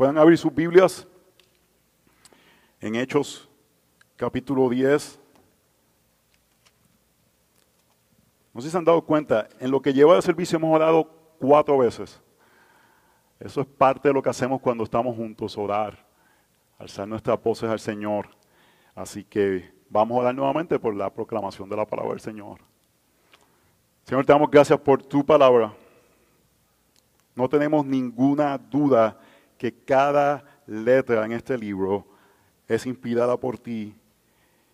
Pueden abrir sus Biblias en Hechos capítulo 10. No sé si se han dado cuenta, en lo que lleva de servicio hemos orado cuatro veces. Eso es parte de lo que hacemos cuando estamos juntos, orar, alzar nuestras voces al Señor. Así que vamos a orar nuevamente por la proclamación de la palabra del Señor. Señor, te damos gracias por tu palabra. No tenemos ninguna duda que cada letra en este libro es inspirada por ti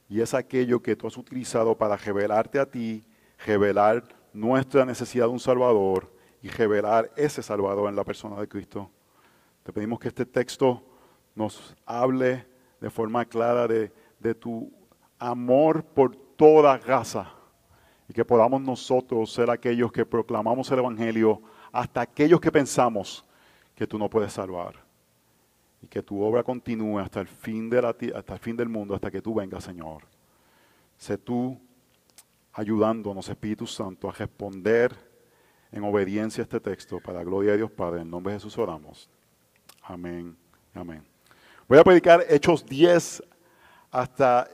y es aquello que tú has utilizado para revelarte a ti, revelar nuestra necesidad de un Salvador y revelar ese Salvador en la persona de Cristo. Te pedimos que este texto nos hable de forma clara de, de tu amor por toda raza y que podamos nosotros ser aquellos que proclamamos el Evangelio hasta aquellos que pensamos que tú no puedes salvar. Y que tu obra continúe hasta el fin, de la, hasta el fin del mundo, hasta que tú vengas, Señor. Sé tú ayudándonos, Espíritu Santo, a responder en obediencia a este texto para la gloria de Dios Padre. En nombre de Jesús oramos. Amén. Amén. Voy a predicar Hechos 10 hasta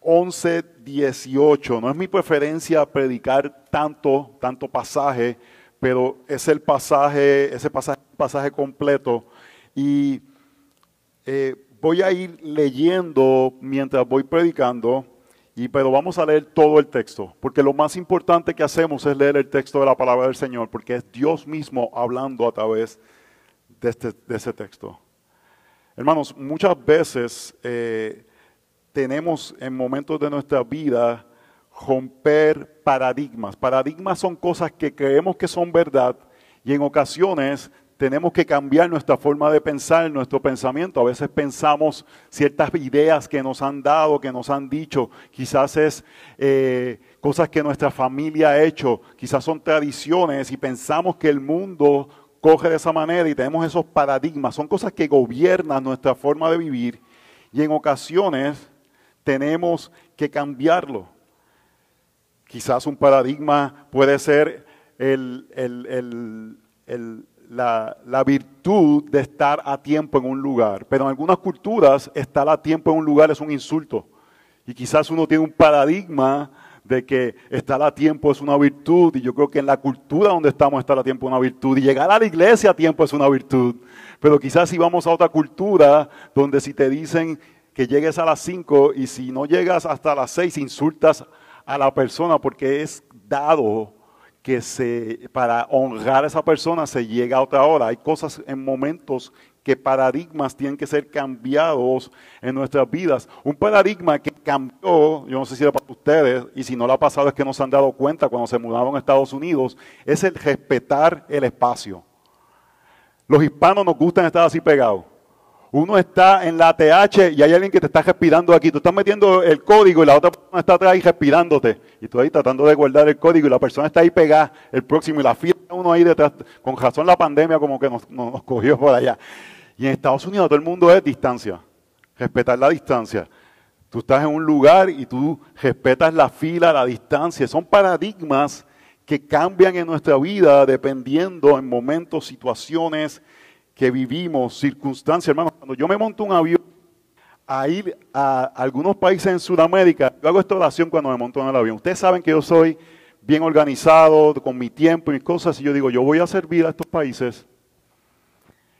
11, 18. No es mi preferencia predicar tanto, tanto pasaje, pero es el pasaje, ese pasaje, completo. Y eh, voy a ir leyendo mientras voy predicando, y, pero vamos a leer todo el texto, porque lo más importante que hacemos es leer el texto de la palabra del Señor, porque es Dios mismo hablando a través de, este, de ese texto. Hermanos, muchas veces eh, tenemos en momentos de nuestra vida romper paradigmas. Paradigmas son cosas que creemos que son verdad y en ocasiones tenemos que cambiar nuestra forma de pensar, nuestro pensamiento. A veces pensamos ciertas ideas que nos han dado, que nos han dicho, quizás es eh, cosas que nuestra familia ha hecho, quizás son tradiciones y pensamos que el mundo coge de esa manera y tenemos esos paradigmas. Son cosas que gobiernan nuestra forma de vivir y en ocasiones tenemos que cambiarlo. Quizás un paradigma puede ser la, virtud de estar a tiempo en un lugar, pero en algunas culturas estar a tiempo en un lugar es un insulto. Y quizás uno tiene un paradigma de que estar a tiempo es una virtud, y yo creo que en la cultura donde estamos estar a tiempo es una virtud, y llegar a la iglesia a tiempo es una virtud. Pero quizás si vamos a otra cultura donde si te dicen que llegues a las 5 y si no llegas hasta las 6 insultas a la persona porque es dado que se, para honrar a esa persona se llega a otra hora. Hay cosas en momentos que paradigmas tienen que ser cambiados en nuestras vidas. Un paradigma que cambió, yo no sé si era para ustedes, y si no lo ha pasado es que no se han dado cuenta cuando se mudaron a Estados Unidos, es el respetar el espacio. Los hispanos nos gustan estar así pegados. Uno está en la TH y hay alguien que te está respirando aquí. Tú estás metiendo el código y la otra persona está atrás ahí respirándote. Y tú ahí tratando de guardar el código y la persona está ahí pegada, el próximo, y la fila uno ahí detrás. Con razón la pandemia como que nos, nos cogió por allá. Y en Estados Unidos todo el mundo es distancia. Respetar la distancia. Tú estás en un lugar y tú respetas la fila, la distancia. Son paradigmas que cambian en nuestra vida dependiendo en momentos, situaciones, que vivimos, circunstancias, hermanos. Cuando yo me monto un avión a ir a algunos países en Sudamérica, yo hago esta oración cuando me monto en el avión. Ustedes saben que yo soy bien organizado con mi tiempo y mis cosas, y yo digo, yo voy a servir a estos países,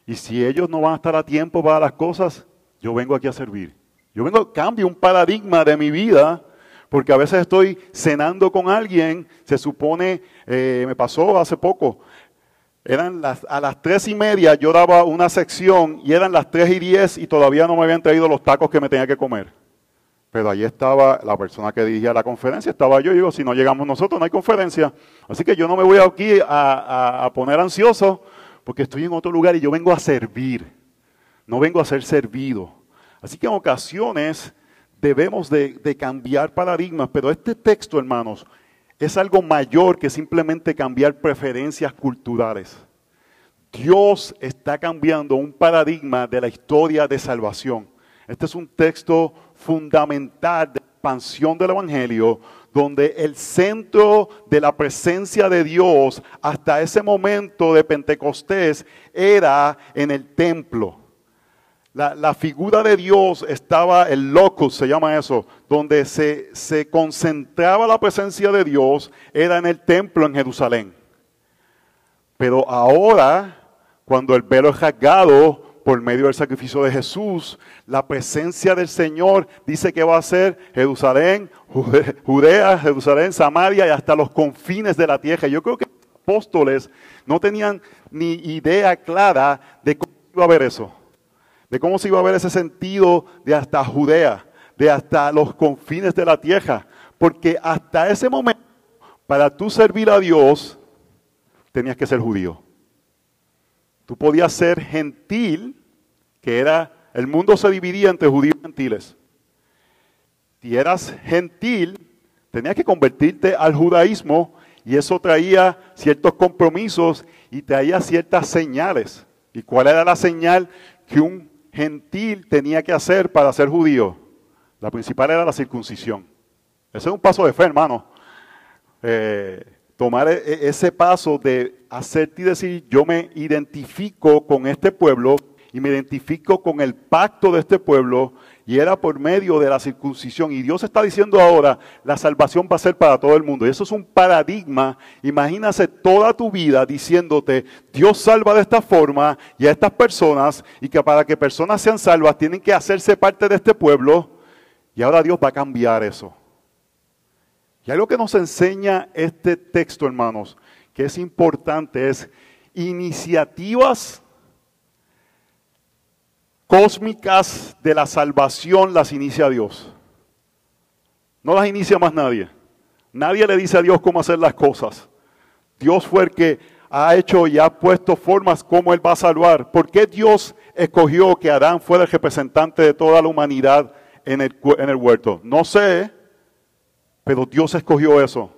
y si ellos no van a estar a tiempo para las cosas, yo vengo aquí a servir. Yo vengo, cambio un paradigma de mi vida, porque a veces estoy cenando con alguien, se supone, eh, me pasó hace poco, eran las, a las tres y media yo daba una sección y eran las tres y diez y todavía no me habían traído los tacos que me tenía que comer. Pero allí estaba la persona que dirigía la conferencia, estaba yo y digo, si no llegamos nosotros no hay conferencia. Así que yo no me voy aquí a, poner ansioso porque estoy en otro lugar y yo vengo a servir, no vengo a ser servido. Así que en ocasiones debemos de, de cambiar paradigmas, pero este texto, hermanos, es algo mayor que simplemente cambiar preferencias culturales. Dios está cambiando un paradigma de la historia de salvación. Este es un texto fundamental de expansión del Evangelio, donde el centro de la presencia de Dios hasta ese momento de Pentecostés era en el templo. La, figura de Dios estaba, el locus se llama eso, donde se, se concentraba la presencia de Dios, era en el templo en Jerusalén. Pero ahora, cuando el velo es rasgado por medio del sacrificio de Jesús, la presencia del Señor dice que va a ser Jerusalén, Judea, Jerusalén, Samaria y hasta los confines de la tierra. Yo creo que los apóstoles no tenían ni idea clara de cómo iba a ver eso de cómo se iba a ver ese sentido de hasta Judea, de hasta los confines de la tierra. Porque hasta ese momento, para tú servir a Dios, tenías que ser judío. Tú podías ser gentil, que era, el mundo se dividía entre judíos y gentiles. Si eras gentil, tenías que convertirte al judaísmo y eso traía ciertos compromisos y traía ciertas señales. ¿Y cuál era la señal que un gentil tenía que hacer para ser judío? La principal era la circuncisión. Ese es un paso de fe, hermano. Eh, tomar e, e, ese paso de hacerte y decir, yo me identifico con este pueblo y me identifico con el pacto de este pueblo y era por medio de la circuncisión. Y Dios está diciendo ahora, la salvación va a ser para todo el mundo. Y eso es un paradigma. Imagínase toda tu vida diciéndote, Dios salva de esta forma y a estas personas y que para que personas sean salvas tienen que hacerse parte de este pueblo. Y ahora Dios va a cambiar eso. Y algo que nos enseña este texto, hermanos, que es importante, es iniciativas cósmicas de la salvación las inicia Dios. No las inicia más nadie. Nadie le dice a Dios cómo hacer las cosas. Dios fue el que ha hecho y ha puesto formas como Él va a salvar. ¿Por qué Dios escogió que Adán fuera el representante de toda la humanidad en el, en el huerto? No sé, pero Dios escogió eso.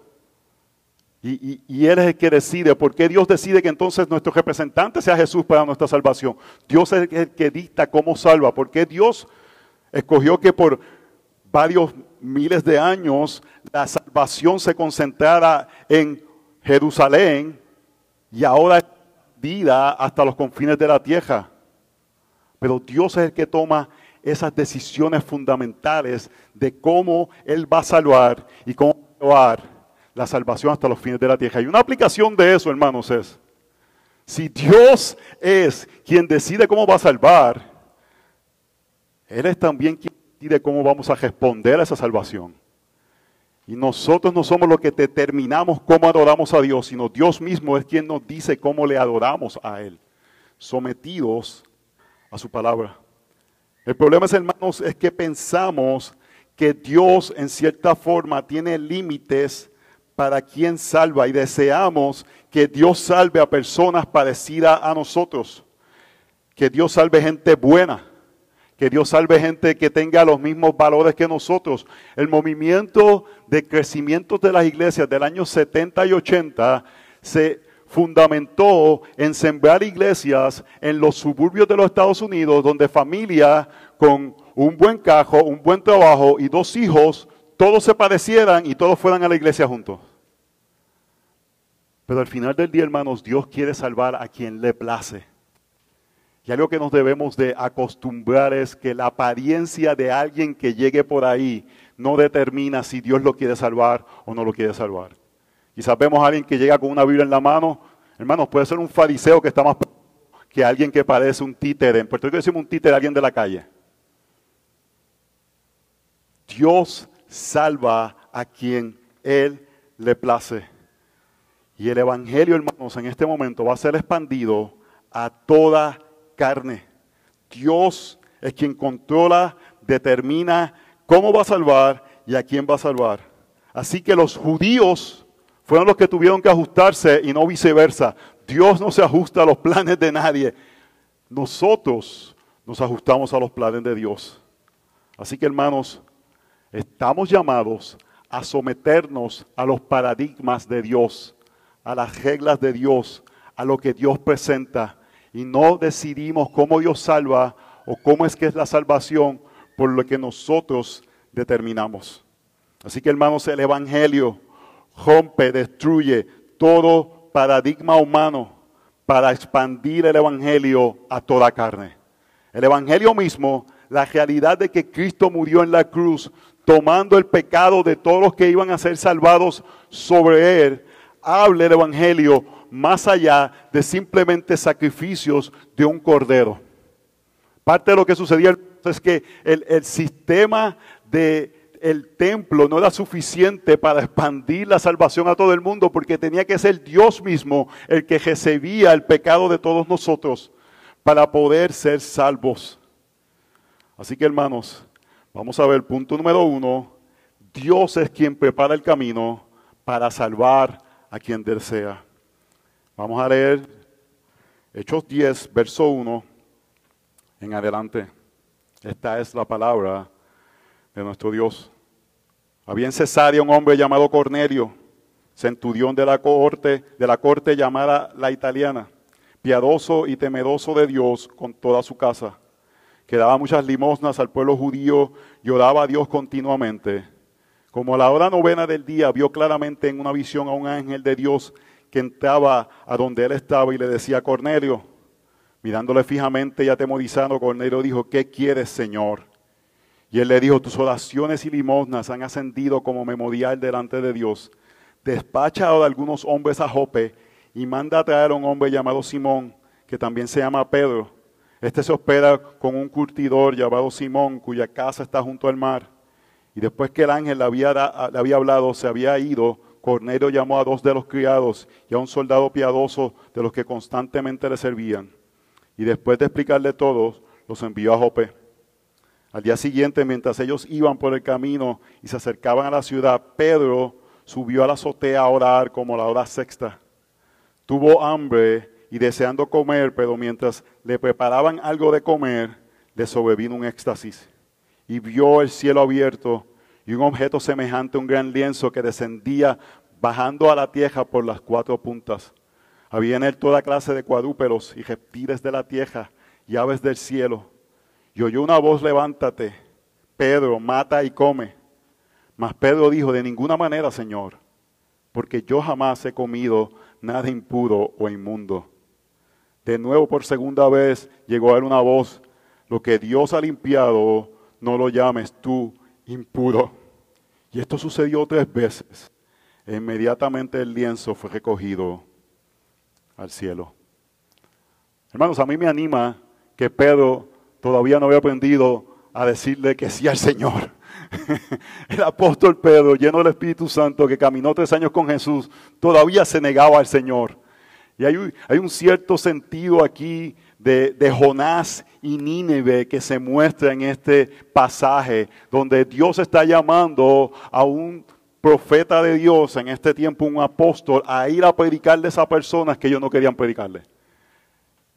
Y, Él es el que decide. ¿Por qué Dios decide que entonces nuestro representante sea Jesús para nuestra salvación? Dios es el que dicta cómo salva. ¿Por qué Dios escogió que por varios miles de años la salvación se concentrara en Jerusalén y ahora vida hasta los confines de la tierra? Pero Dios es el que toma esas decisiones fundamentales de cómo Él va a salvar y cómo va a salvar la salvación hasta los fines de la tierra. Y una aplicación de eso, hermanos, es, si Dios es quien decide cómo va a salvar, Él es también quien decide cómo vamos a responder a esa salvación. Y nosotros no somos los que determinamos cómo adoramos a Dios, sino Dios mismo es quien nos dice cómo le adoramos a Él, sometidos a su palabra. El problema, es, hermanos, es que pensamos que Dios en cierta forma tiene límites para quien salva y deseamos que Dios salve a personas parecidas a nosotros, que Dios salve gente buena, que Dios salve gente que tenga los mismos valores que nosotros. El movimiento de crecimiento de las iglesias del año 70 y 80 se fundamentó en sembrar iglesias en los suburbios de los Estados Unidos, donde familia con un buen cajo, un buen trabajo y dos hijos todos se parecieran y todos fueran a la iglesia juntos. Pero al final del día, hermanos, Dios quiere salvar a quien le place. Y algo que nos debemos de acostumbrar es que la apariencia de alguien que llegue por ahí no determina si Dios lo quiere salvar o no lo quiere salvar. Quizás vemos a alguien que llega con una Biblia en la mano, hermanos, puede ser un fariseo que está más que alguien que parece un títere. En Puerto Rico decimos un títere, alguien de la calle. Dios salva a quien Él le place. Y el Evangelio, hermanos, en este momento va a ser expandido a toda carne. Dios es quien controla, determina cómo va a salvar y a quién va a salvar. Así que los judíos fueron los que tuvieron que ajustarse y no viceversa. Dios no se ajusta a los planes de nadie. Nosotros nos ajustamos a los planes de Dios. Así que hermanos, Estamos llamados a someternos a los paradigmas de Dios, a las reglas de Dios, a lo que Dios presenta. Y no decidimos cómo Dios salva o cómo es que es la salvación por lo que nosotros determinamos. Así que hermanos, el Evangelio rompe, destruye todo paradigma humano para expandir el Evangelio a toda carne. El Evangelio mismo, la realidad de que Cristo murió en la cruz, tomando el pecado de todos los que iban a ser salvados sobre él, habla el Evangelio más allá de simplemente sacrificios de un cordero. Parte de lo que sucedía es que el, el sistema de el templo no era suficiente para expandir la salvación a todo el mundo porque tenía que ser Dios mismo el que recibía el pecado de todos nosotros para poder ser salvos. Así que hermanos, vamos a ver punto número uno. Dios es quien prepara el camino para salvar a quien desea. Vamos a leer Hechos 10, verso 1 en adelante. Esta es la palabra de nuestro Dios. Había en Cesarea un hombre llamado Cornelio, centurión de la corte, de la corte llamada la italiana, piadoso y temeroso de Dios con toda su casa, que daba muchas limosnas al pueblo judío y a Dios continuamente. Como a la hora novena del día vio claramente en una visión a un ángel de Dios que entraba a donde él estaba y le decía, Cornelio, mirándole fijamente y atemorizado, Cornelio dijo, ¿qué quieres, Señor? Y él le dijo, tus oraciones y limosnas han ascendido como memorial delante de Dios. Despacha ahora algunos hombres a Jope y manda a traer a un hombre llamado Simón, que también se llama Pedro. Este se hospeda con un curtidor llamado Simón, cuya casa está junto al mar. Y después que el ángel le había, le había hablado, se había ido, Cornelio llamó a dos de los criados y a un soldado piadoso de los que constantemente le servían. Y después de explicarle todo, los envió a Jope. Al día siguiente, mientras ellos iban por el camino y se acercaban a la ciudad, Pedro subió a la azotea a orar como la hora sexta. Tuvo hambre y deseando comer, pero mientras le preparaban algo de comer, le sobrevino un éxtasis. Y vio el cielo abierto y un objeto semejante a un gran lienzo que descendía bajando a la tierra por las cuatro puntas. Había en él toda clase de cuadrúpedos y reptiles de la tierra y aves del cielo y oyó una voz, levántate, Pedro, mata y come. Mas Pedro dijo, de ninguna manera, Señor, porque yo jamás he comido nada impuro o inmundo. De nuevo, por segunda vez, llegó a él una voz, lo que Dios ha limpiado, no lo llames tú impuro. Y esto sucedió tres veces. E inmediatamente el lienzo fue recogido al cielo. Hermanos, a mí me anima que Pedro todavía no había aprendido a decirle que sí al Señor. El apóstol Pedro, lleno del Espíritu Santo, que caminó tres años con Jesús, todavía se negaba al Señor. Y hay, un cierto sentido aquí de, de, Jonás y Nínive que se muestra en este pasaje, donde Dios está llamando a un profeta de Dios, en este tiempo un apóstol, a ir a predicarle a esas personas que ellos no querían predicarle.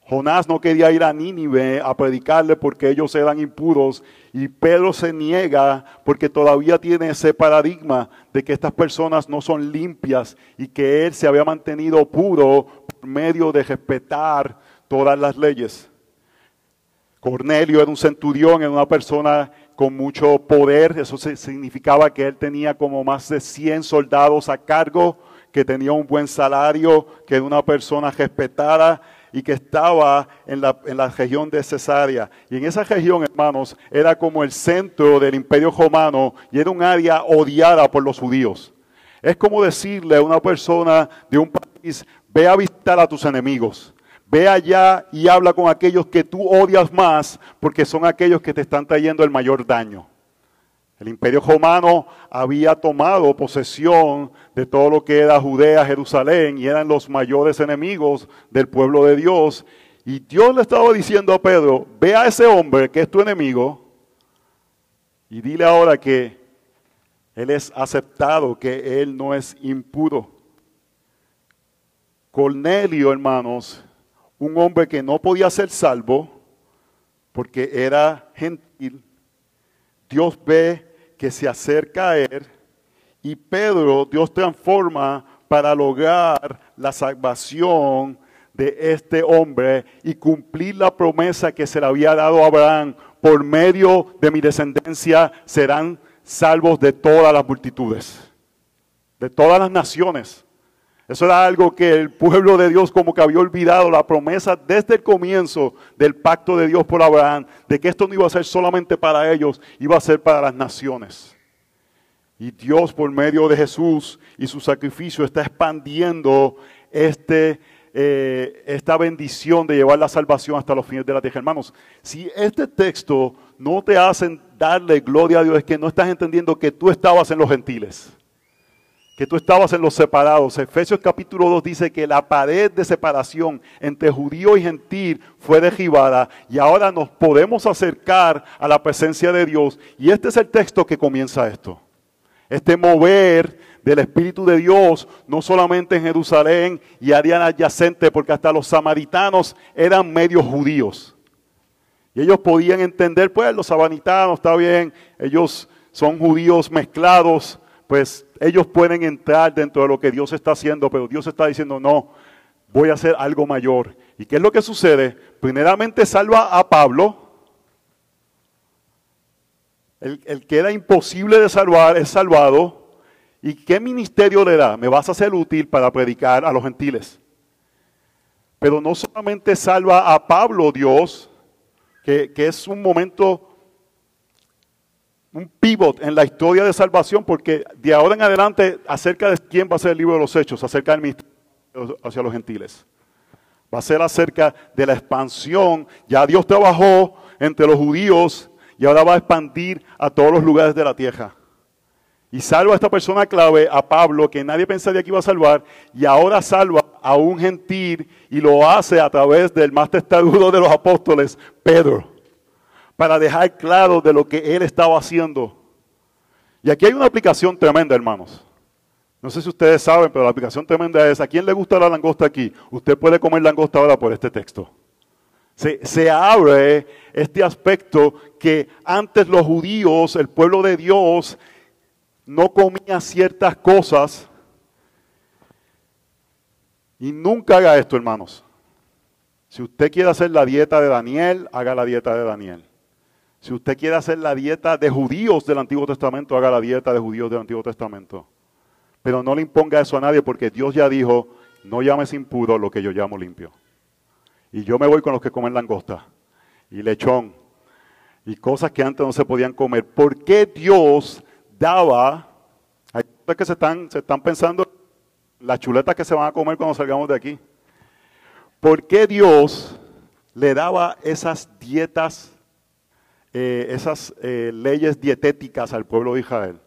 Jonás no quería ir a Nínive a predicarle porque ellos eran impuros y Pedro se niega porque todavía tiene ese paradigma de que estas personas no son limpias y que él se había mantenido puro por medio de respetar todas las leyes. Cornelio era un centurión, era una persona con mucho poder, eso significaba que él tenía como más de 100 soldados a cargo, que tenía un buen salario, que era una persona respetada y que estaba en la, en la, región de Cesarea. Y en esa región, hermanos, era como el centro del imperio romano y era un área odiada por los judíos. Es como decirle a una persona de un país, ve a visitar a tus enemigos. Ve allá y habla con aquellos que tú odias más porque son aquellos que te están trayendo el mayor daño. El imperio romano había tomado posesión de todo lo que era Judea, Jerusalén, y eran los mayores enemigos del pueblo de Dios. Y Dios le estaba diciendo a Pedro, ve a ese hombre que es tu enemigo, y dile ahora que él es aceptado, que él no es impuro. Cornelio, hermanos, un hombre que no podía ser salvo, porque era gentil, Dios ve que se acerca a él y Pedro Dios transforma para lograr la salvación de este hombre y cumplir la promesa que se le había dado a Abraham. Por medio de mi descendencia serán salvos de todas las multitudes, de todas las naciones. Eso era algo que el pueblo de Dios como que había olvidado, la promesa desde el comienzo del pacto de Dios por Abraham, de que esto no iba a ser solamente para ellos, iba a ser para las naciones. Y Dios por medio de Jesús y su sacrificio está expandiendo este, eh, esta bendición de llevar la salvación hasta los fines de la tierra. Hermanos, si este texto no te hace darle gloria a Dios, es que no estás entendiendo que tú estabas en los gentiles que tú estabas en los separados. Efesios capítulo 2 dice que la pared de separación entre judío y gentil fue derribada y ahora nos podemos acercar a la presencia de Dios. Y este es el texto que comienza esto. Este mover del Espíritu de Dios, no solamente en Jerusalén y área adyacente, porque hasta los samaritanos eran medios judíos. Y ellos podían entender, pues los samaritanos, está bien, ellos son judíos mezclados, pues ellos pueden entrar dentro de lo que Dios está haciendo, pero Dios está diciendo, no, voy a hacer algo mayor. ¿Y qué es lo que sucede? Primeramente salva a Pablo. El, que era imposible de salvar es salvado. ¿Y qué ministerio le da? Me vas a ser útil para predicar a los gentiles. Pero no solamente salva a Pablo Dios, que, que es un momento un pivot en la historia de salvación, porque de ahora en adelante, acerca de quién va a ser el libro de los hechos, acerca del ministerio hacia los gentiles. Va a ser acerca de la expansión. Ya Dios trabajó entre los judíos y ahora va a expandir a todos los lugares de la tierra. Y salva a esta persona clave, a Pablo, que nadie pensaría que iba a salvar, y ahora salva a un gentil y lo hace a través del más testarudo de los apóstoles, Pedro para dejar claro de lo que él estaba haciendo. Y aquí hay una aplicación tremenda, hermanos. No sé si ustedes saben, pero la aplicación tremenda es, ¿a quién le gusta la langosta aquí? Usted puede comer langosta ahora por este texto. Se, se, abre este aspecto que antes los judíos, el pueblo de Dios, no comía ciertas cosas. Y nunca haga esto, hermanos. Si usted quiere hacer la dieta de Daniel, haga la dieta de Daniel. Si usted quiere hacer la dieta de judíos del Antiguo Testamento, haga la dieta de judíos del Antiguo Testamento. Pero no le imponga eso a nadie porque Dios ya dijo, no llames impuro lo que yo llamo limpio. Y yo me voy con los que comen langosta y lechón y cosas que antes no se podían comer. ¿Por qué Dios daba, hay cosas que se están, se están pensando, las chuletas que se van a comer cuando salgamos de aquí? ¿Por qué Dios le daba esas dietas eh, esas eh, leyes dietéticas al pueblo de Israel.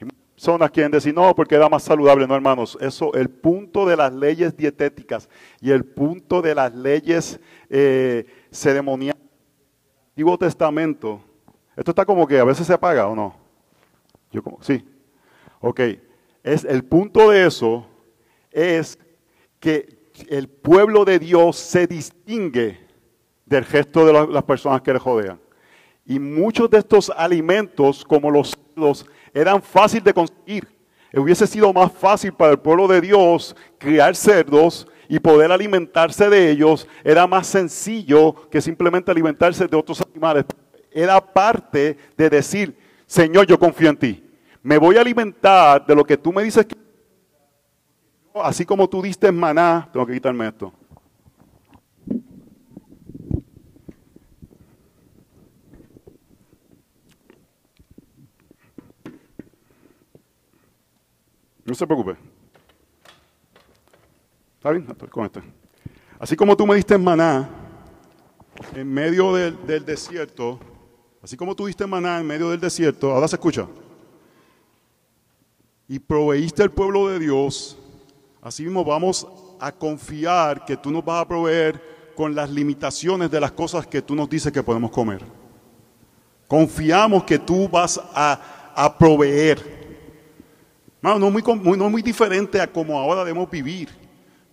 Y personas quieren decir, no, porque era más saludable. No, hermanos, eso, el punto de las leyes dietéticas y el punto de las leyes eh, ceremoniales del Antiguo Testamento, esto está como que a veces se apaga o no. Yo como, sí. Ok, es, el punto de eso es que el pueblo de Dios se distingue del gesto de las personas que le rodean. Y muchos de estos alimentos, como los cerdos, eran fáciles de conseguir. Hubiese sido más fácil para el pueblo de Dios criar cerdos y poder alimentarse de ellos. Era más sencillo que simplemente alimentarse de otros animales. Era parte de decir, Señor, yo confío en ti. Me voy a alimentar de lo que tú me dices que... Así como tú diste maná, tengo que quitarme esto. No se preocupe. ¿Está bien? Con este. Así como tú me diste maná en medio del, del desierto, así como tú diste maná en medio del desierto, ahora se escucha. Y proveíste al pueblo de Dios, así mismo vamos a confiar que tú nos vas a proveer con las limitaciones de las cosas que tú nos dices que podemos comer. Confiamos que tú vas a, a proveer no, muy, muy diferente a como ahora debemos vivir.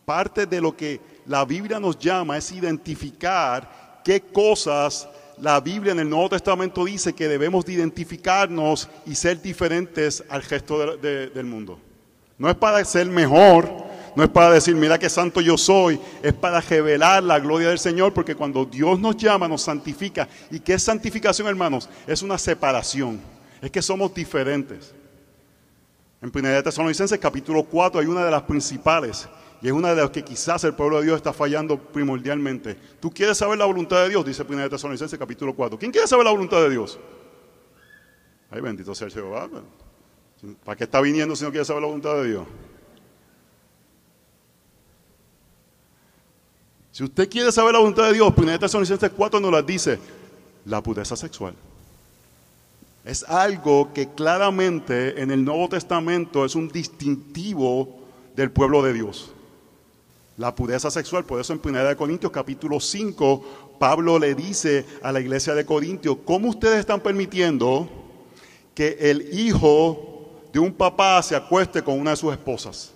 Parte de lo que la Biblia nos llama es identificar qué cosas la Biblia en el Nuevo Testamento dice que debemos de identificarnos y ser diferentes al resto del mundo. No es para ser mejor, no es para decir, mira qué santo yo soy, es para revelar la gloria del Señor, porque cuando Dios nos llama, nos santifica. ¿Y qué es santificación, hermanos? Es una separación, es que somos diferentes. En 1 Tesalonicenses capítulo 4 hay una de las principales y es una de las que quizás el pueblo de Dios está fallando primordialmente. ¿Tú quieres saber la voluntad de Dios? Dice 1 Tesalonicenses capítulo 4. ¿Quién quiere saber la voluntad de Dios? Ay, bendito sea el Jehová. ¿Para qué está viniendo si no quiere saber la voluntad de Dios? Si usted quiere saber la voluntad de Dios, 1 Tesalonicenses 4 nos la dice, la pureza sexual. Es algo que claramente en el Nuevo Testamento es un distintivo del pueblo de Dios. La pureza sexual, por eso en 1 Corintios capítulo 5, Pablo le dice a la iglesia de Corintios, ¿cómo ustedes están permitiendo que el hijo de un papá se acueste con una de sus esposas?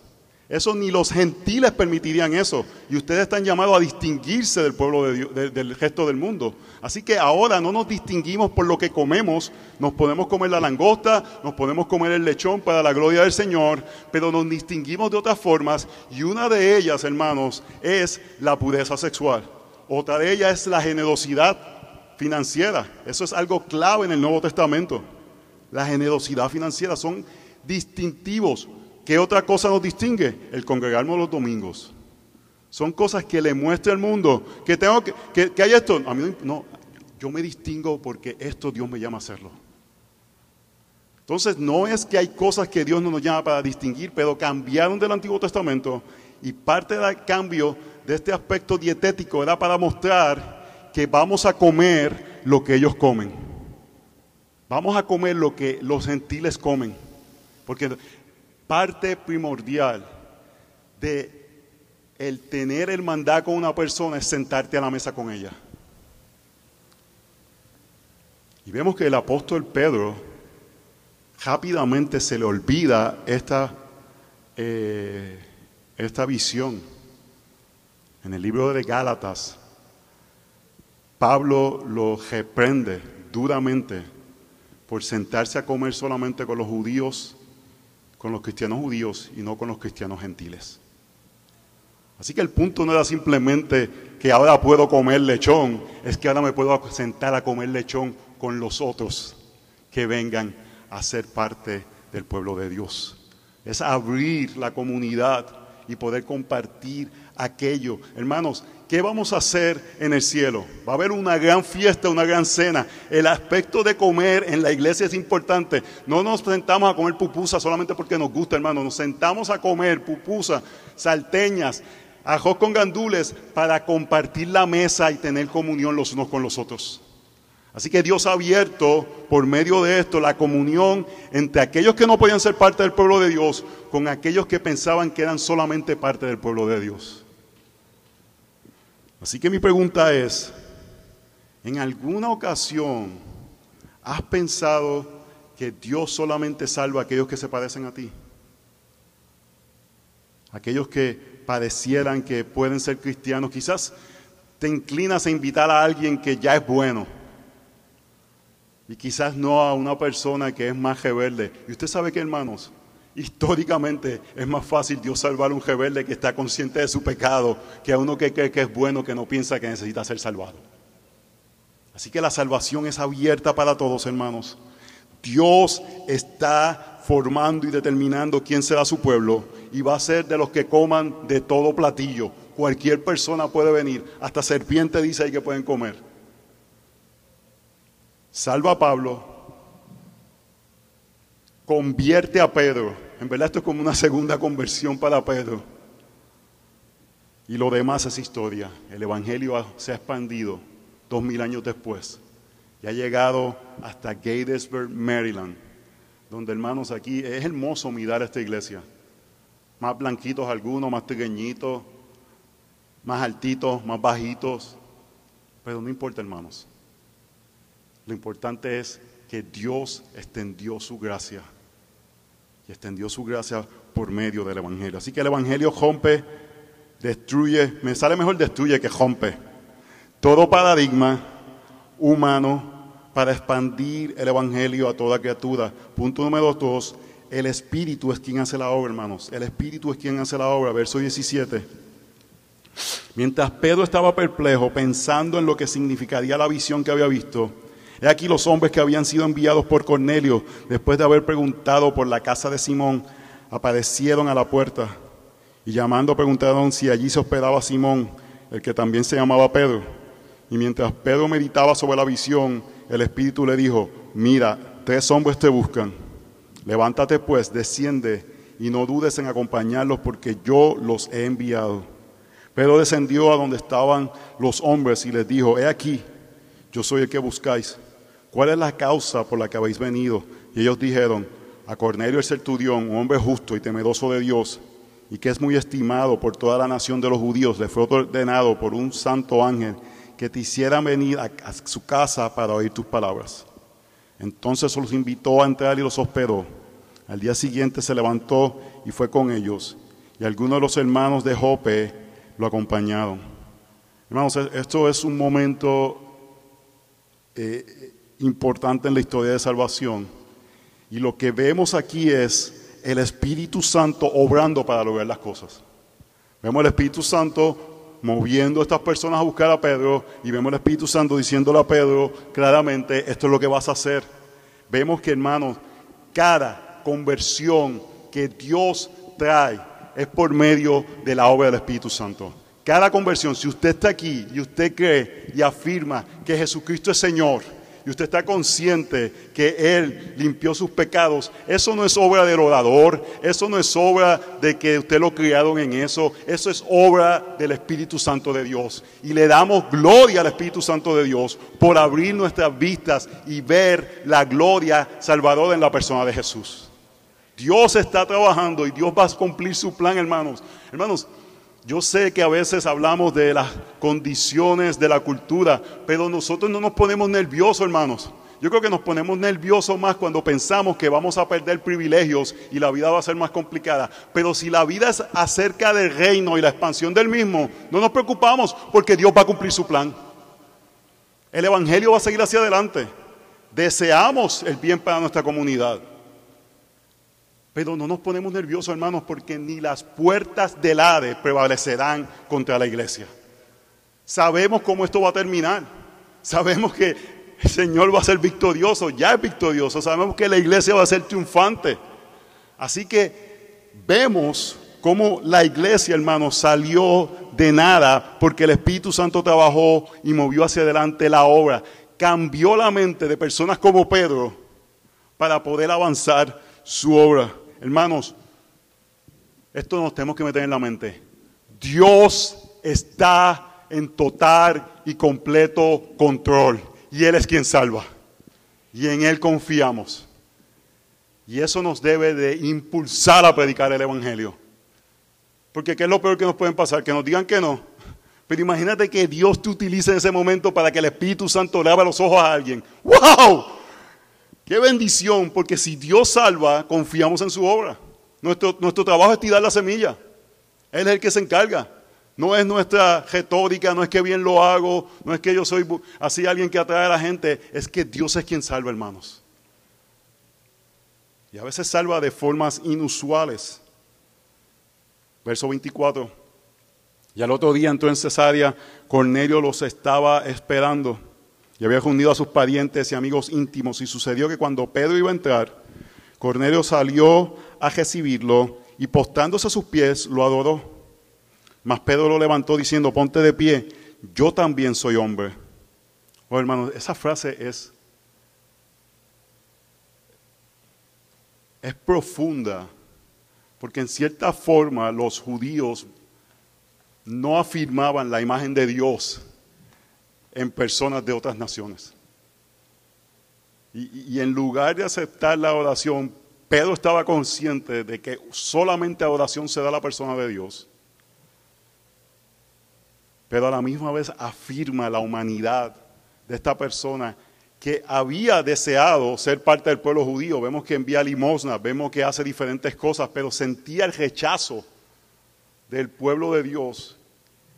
Eso ni los gentiles permitirían eso. Y ustedes están llamados a distinguirse del pueblo de del resto del mundo. Así que ahora no nos distinguimos por lo que comemos. Nos podemos comer la langosta, nos podemos comer el lechón para la gloria del Señor, pero nos distinguimos de otras formas. Y una de ellas, hermanos, es la pureza sexual. Otra de ellas es la generosidad financiera. Eso es algo clave en el Nuevo Testamento. La generosidad financiera son distintivos ¿Qué otra cosa nos distingue? El congregarnos los domingos. Son cosas que le muestra al mundo. Que tengo que, que, hay esto. A mí no, yo me distingo porque esto Dios me llama a hacerlo. Entonces no es que hay cosas que Dios no nos llama para distinguir, pero cambiaron del Antiguo Testamento y parte del cambio de este aspecto dietético era para mostrar que vamos a comer lo que ellos comen. Vamos a comer lo que los gentiles comen. Porque parte primordial de el tener el mandato con una persona es sentarte a la mesa con ella. Y vemos que el apóstol Pedro rápidamente se le olvida esta, eh, esta visión. En el libro de Gálatas, Pablo lo reprende duramente por sentarse a comer solamente con los judíos con los cristianos judíos y no con los cristianos gentiles. Así que el punto no era simplemente que ahora puedo comer lechón, es que ahora me puedo sentar a comer lechón con los otros que vengan a ser parte del pueblo de Dios. Es abrir la comunidad y poder compartir aquello. Hermanos, ¿qué vamos a hacer en el cielo? Va a haber una gran fiesta, una gran cena. El aspecto de comer en la iglesia es importante. No nos sentamos a comer pupusa solamente porque nos gusta, hermano. Nos sentamos a comer pupusa, salteñas, ajos con gandules para compartir la mesa y tener comunión los unos con los otros. Así que Dios ha abierto por medio de esto la comunión entre aquellos que no podían ser parte del pueblo de Dios con aquellos que pensaban que eran solamente parte del pueblo de Dios. Así que mi pregunta es, ¿en alguna ocasión has pensado que Dios solamente salva a aquellos que se parecen a ti? Aquellos que parecieran que pueden ser cristianos, quizás te inclinas a invitar a alguien que ya es bueno y quizás no a una persona que es más rebelde. Y usted sabe que, hermanos, Históricamente es más fácil Dios salvar a un rebelde que está consciente de su pecado que a uno que cree que es bueno, que no piensa que necesita ser salvado. Así que la salvación es abierta para todos, hermanos. Dios está formando y determinando quién será su pueblo y va a ser de los que coman de todo platillo. Cualquier persona puede venir, hasta serpiente dice ahí que pueden comer. Salva a Pablo, convierte a Pedro en verdad esto es como una segunda conversión para Pedro. Y lo demás es historia. El Evangelio se ha expandido dos mil años después y ha llegado hasta Gatesburg, Maryland, donde hermanos aquí es hermoso mirar esta iglesia. Más blanquitos algunos, más pequeñitos, más altitos, más bajitos. Pero no importa hermanos. Lo importante es que Dios extendió su gracia y extendió su gracia por medio del Evangelio. Así que el Evangelio rompe, destruye, me sale mejor destruye que rompe todo paradigma humano para expandir el Evangelio a toda criatura. Punto número dos, el Espíritu es quien hace la obra, hermanos. El Espíritu es quien hace la obra. Verso 17. Mientras Pedro estaba perplejo, pensando en lo que significaría la visión que había visto, He aquí los hombres que habían sido enviados por Cornelio, después de haber preguntado por la casa de Simón, aparecieron a la puerta y llamando preguntaron si allí se hospedaba Simón, el que también se llamaba Pedro. Y mientras Pedro meditaba sobre la visión, el Espíritu le dijo, mira, tres hombres te buscan. Levántate pues, desciende y no dudes en acompañarlos porque yo los he enviado. Pedro descendió a donde estaban los hombres y les dijo, he aquí, yo soy el que buscáis. ¿Cuál es la causa por la que habéis venido? Y ellos dijeron, a Cornelio el centurión, un hombre justo y temeroso de Dios, y que es muy estimado por toda la nación de los judíos, le fue ordenado por un santo ángel que te hiciera venir a, su casa para oír tus palabras. Entonces los invitó a entrar y los hospedó. Al día siguiente se levantó y fue con ellos, y algunos de los hermanos de Jope lo acompañaron. Hermanos, esto es un momento eh, importante en la historia de salvación. Y lo que vemos aquí es el Espíritu Santo obrando para lograr las cosas. Vemos el Espíritu Santo moviendo a estas personas a buscar a Pedro y vemos el Espíritu Santo diciéndole a Pedro claramente, esto es lo que vas a hacer. Vemos que hermanos, cada conversión que Dios trae es por medio de la obra del Espíritu Santo. Cada conversión, si usted está aquí y usted cree y afirma que Jesucristo es Señor, y usted está consciente que Él limpió sus pecados, eso no es obra del orador, eso no es obra de que usted lo criaron en eso, eso es obra del Espíritu Santo de Dios. Y le damos gloria al Espíritu Santo de Dios por abrir nuestras vistas y ver la gloria salvadora en la persona de Jesús. Dios está trabajando y Dios va a cumplir su plan, hermanos. Hermanos, yo sé que a veces hablamos de las condiciones de la cultura, pero nosotros no nos ponemos nerviosos, hermanos. Yo creo que nos ponemos nerviosos más cuando pensamos que vamos a perder privilegios y la vida va a ser más complicada. Pero si la vida es acerca del reino y la expansión del mismo, no nos preocupamos porque Dios va a cumplir su plan. El Evangelio va a seguir hacia adelante. Deseamos el bien para nuestra comunidad. Pero no nos ponemos nerviosos, hermanos, porque ni las puertas del Hades prevalecerán contra la iglesia. Sabemos cómo esto va a terminar. Sabemos que el Señor va a ser victorioso, ya es victorioso. Sabemos que la iglesia va a ser triunfante. Así que vemos cómo la iglesia, hermanos, salió de nada porque el Espíritu Santo trabajó y movió hacia adelante la obra. Cambió la mente de personas como Pedro para poder avanzar su obra. Hermanos, esto nos tenemos que meter en la mente. Dios está en total y completo control. Y Él es quien salva. Y en Él confiamos. Y eso nos debe de impulsar a predicar el Evangelio. Porque ¿qué es lo peor que nos pueden pasar? Que nos digan que no. Pero imagínate que Dios te utilice en ese momento para que el Espíritu Santo le abra los ojos a alguien. ¡Wow! Qué bendición, porque si Dios salva, confiamos en su obra. Nuestro, nuestro trabajo es tirar la semilla. Él es el que se encarga. No es nuestra retórica, no es que bien lo hago, no es que yo soy así alguien que atrae a la gente, es que Dios es quien salva, hermanos. Y a veces salva de formas inusuales. Verso 24. Y al otro día entró en Cesarea, Cornelio los estaba esperando y había reunido a sus parientes y amigos íntimos. Y sucedió que cuando Pedro iba a entrar, Cornelio salió a recibirlo y postándose a sus pies lo adoró. Mas Pedro lo levantó diciendo, ponte de pie, yo también soy hombre. Oh hermanos, esa frase es, es profunda, porque en cierta forma los judíos no afirmaban la imagen de Dios en personas de otras naciones. Y, en lugar de aceptar la oración, Pedro estaba consciente de que solamente oración se da a la persona de Dios. Pero a la misma vez afirma la humanidad de esta persona que había deseado ser parte del pueblo judío. Vemos que envía limosna, vemos que hace diferentes cosas, pero sentía el rechazo del pueblo de Dios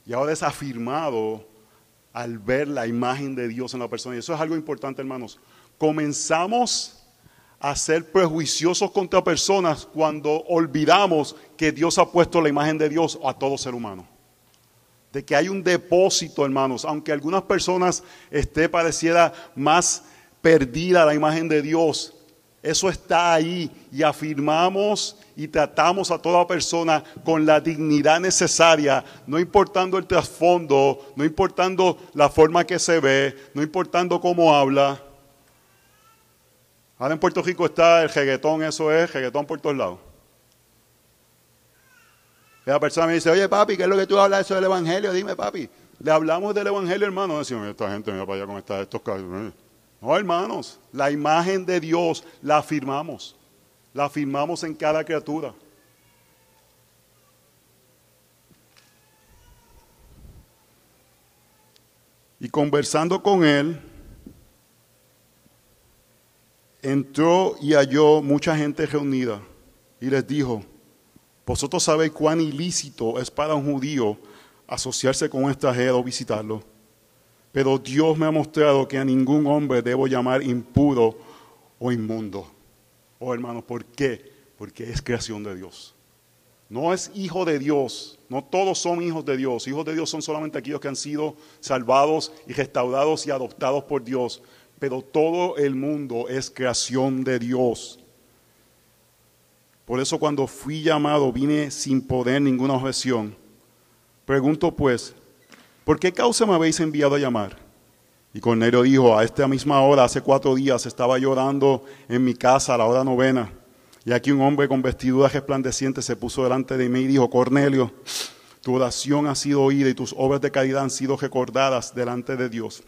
y ahora es afirmado al ver la imagen de Dios en la persona. Y eso es algo importante, hermanos. Comenzamos a ser prejuiciosos contra personas cuando olvidamos que Dios ha puesto la imagen de Dios a todo ser humano. De que hay un depósito, hermanos, aunque algunas personas esté pareciera más perdida la imagen de Dios. Eso está ahí y afirmamos y tratamos a toda persona con la dignidad necesaria, no importando el trasfondo, no importando la forma que se ve, no importando cómo habla. Ahora en Puerto Rico está el reggaetón, eso es, reggaetón por todos lados. La persona me dice, oye papi, ¿qué es lo que tú hablas eso del Evangelio? Dime papi. Le hablamos del Evangelio, hermano. Decimos, esta gente me va para allá con estos casos. No, hermanos, la imagen de Dios la afirmamos. La afirmamos en cada criatura. Y conversando con él, entró y halló mucha gente reunida y les dijo, vosotros sabéis cuán ilícito es para un judío asociarse con un extranjero o visitarlo. Pero Dios me ha mostrado que a ningún hombre debo llamar impuro o inmundo. Oh hermanos, ¿por qué? Porque es creación de Dios. No es hijo de Dios. No todos son hijos de Dios. Hijos de Dios son solamente aquellos que han sido salvados y restaurados y adoptados por Dios. Pero todo el mundo es creación de Dios. Por eso cuando fui llamado vine sin poder ninguna objeción Pregunto pues, ¿por qué causa me habéis enviado a llamar? Y Cornelio dijo, a esta misma hora, hace cuatro días, estaba llorando en mi casa a la hora novena. Y aquí un hombre con vestiduras resplandecientes se puso delante de mí y dijo, Cornelio, tu oración ha sido oída y tus obras de caridad han sido recordadas delante de Dios.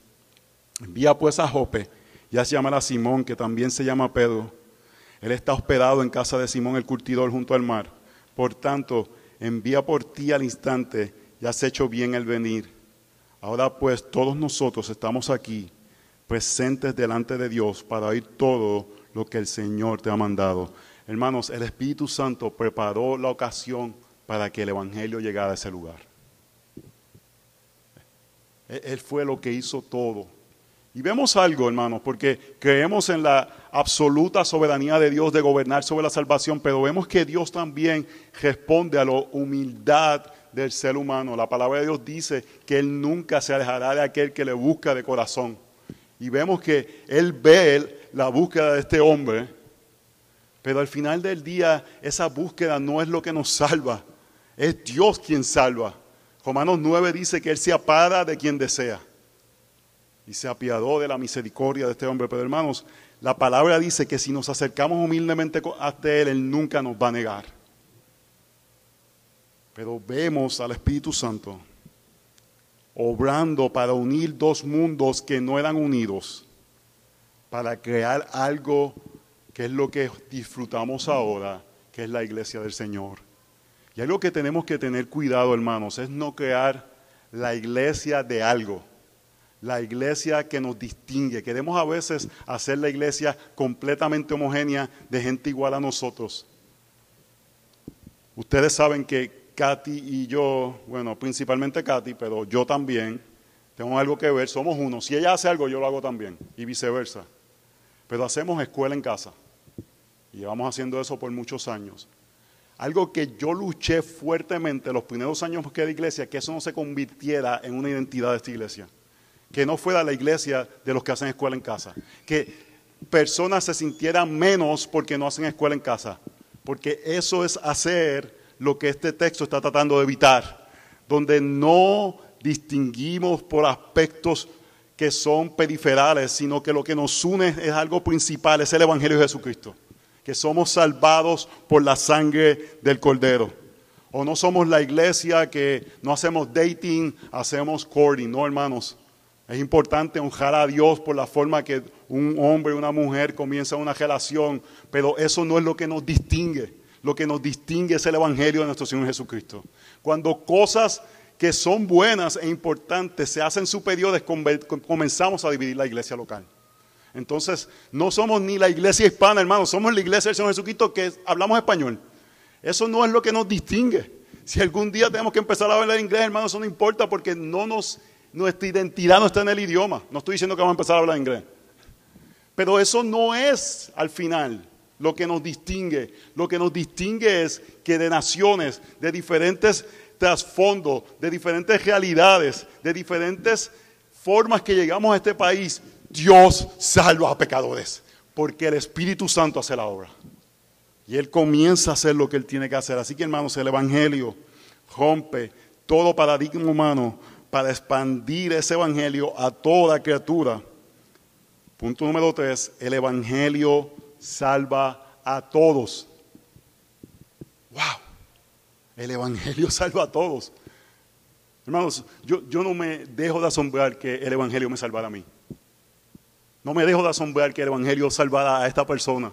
Envía pues a Jope y haz llamar a Simón, que también se llama Pedro. Él está hospedado en casa de Simón el curtidor junto al mar. Por tanto, envía por ti al instante y has hecho bien el venir. Ahora pues todos nosotros estamos aquí presentes delante de Dios para oír todo lo que el Señor te ha mandado. Hermanos, el Espíritu Santo preparó la ocasión para que el Evangelio llegara a ese lugar. Él fue lo que hizo todo. Y vemos algo, hermanos, porque creemos en la absoluta soberanía de Dios de gobernar sobre la salvación, pero vemos que Dios también responde a la humildad del ser humano. La palabra de Dios dice que Él nunca se alejará de aquel que le busca de corazón. Y vemos que Él ve la búsqueda de este hombre, pero al final del día esa búsqueda no es lo que nos salva, es Dios quien salva. Romanos 9 dice que Él se apada de quien desea y se apiadó de la misericordia de este hombre. Pero hermanos, la palabra dice que si nos acercamos humildemente a Él, Él nunca nos va a negar. Pero vemos al Espíritu Santo obrando para unir dos mundos que no eran unidos, para crear algo que es lo que disfrutamos ahora, que es la iglesia del Señor. Y algo que tenemos que tener cuidado, hermanos, es no crear la iglesia de algo, la iglesia que nos distingue. Queremos a veces hacer la iglesia completamente homogénea de gente igual a nosotros. Ustedes saben que Katy y yo, bueno, principalmente Katy, pero yo también, tengo algo que ver, somos uno. Si ella hace algo, yo lo hago también, y viceversa. Pero hacemos escuela en casa. Y llevamos haciendo eso por muchos años. Algo que yo luché fuertemente los primeros años que de iglesia, que eso no se convirtiera en una identidad de esta iglesia. Que no fuera la iglesia de los que hacen escuela en casa. Que personas se sintieran menos porque no hacen escuela en casa. Porque eso es hacer lo que este texto está tratando de evitar, donde no distinguimos por aspectos que son periferales, sino que lo que nos une es algo principal, es el Evangelio de Jesucristo, que somos salvados por la sangre del Cordero. O no somos la iglesia que no hacemos dating, hacemos courting, no hermanos. Es importante honrar a Dios por la forma que un hombre y una mujer comienzan una relación, pero eso no es lo que nos distingue lo que nos distingue es el Evangelio de nuestro Señor Jesucristo. Cuando cosas que son buenas e importantes se hacen superiores, comenzamos a dividir la iglesia local. Entonces, no somos ni la iglesia hispana, hermanos, somos la iglesia del Señor Jesucristo que hablamos español. Eso no es lo que nos distingue. Si algún día tenemos que empezar a hablar inglés, hermanos, eso no importa porque no nuestra identidad no está en el idioma. No estoy diciendo que vamos a empezar a hablar inglés. Pero eso no es al final lo que nos distingue. Lo que nos distingue es que de naciones, de diferentes trasfondos, de diferentes realidades, de diferentes formas que llegamos a este país, Dios salva a pecadores, porque el Espíritu Santo hace la obra. Y Él comienza a hacer lo que Él tiene que hacer. Así que hermanos, el Evangelio rompe todo paradigma humano para expandir ese Evangelio a toda criatura. Punto número tres, el Evangelio salva a todos. ¡Wow! El Evangelio salva a todos. Hermanos, yo, yo no me dejo de asombrar que el Evangelio me salvara a mí. No me dejo de asombrar que el Evangelio salvara a esta persona.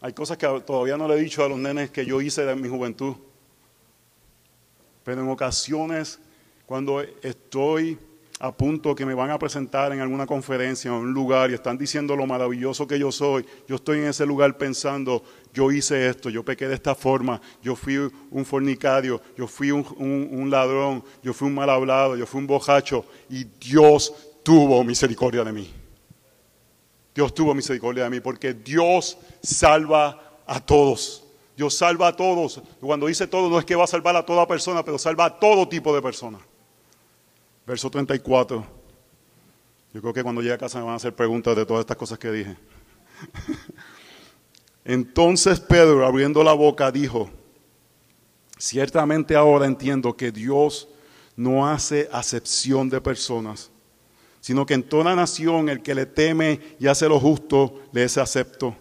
Hay cosas que todavía no le he dicho a los nenes que yo hice en mi juventud. Pero en ocasiones, cuando estoy a punto que me van a presentar en alguna conferencia en un lugar y están diciendo lo maravilloso que yo soy, yo estoy en ese lugar pensando, yo hice esto, yo pequé de esta forma, yo fui un fornicario, yo fui un, ladrón, yo fui un mal hablado, yo fui un bojacho y Dios tuvo misericordia de mí. Dios tuvo misericordia de mí porque Dios salva a todos. Dios salva a todos. Cuando dice todo no es que va a salvar a toda persona, pero salva a todo tipo de persona. Verso 34. Yo creo que cuando llegue a casa me van a hacer preguntas de todas estas cosas que dije. Entonces Pedro, abriendo la boca, dijo, ciertamente ahora entiendo que Dios no hace acepción de personas, sino que en toda nación el que le teme y hace lo justo, le es acepto.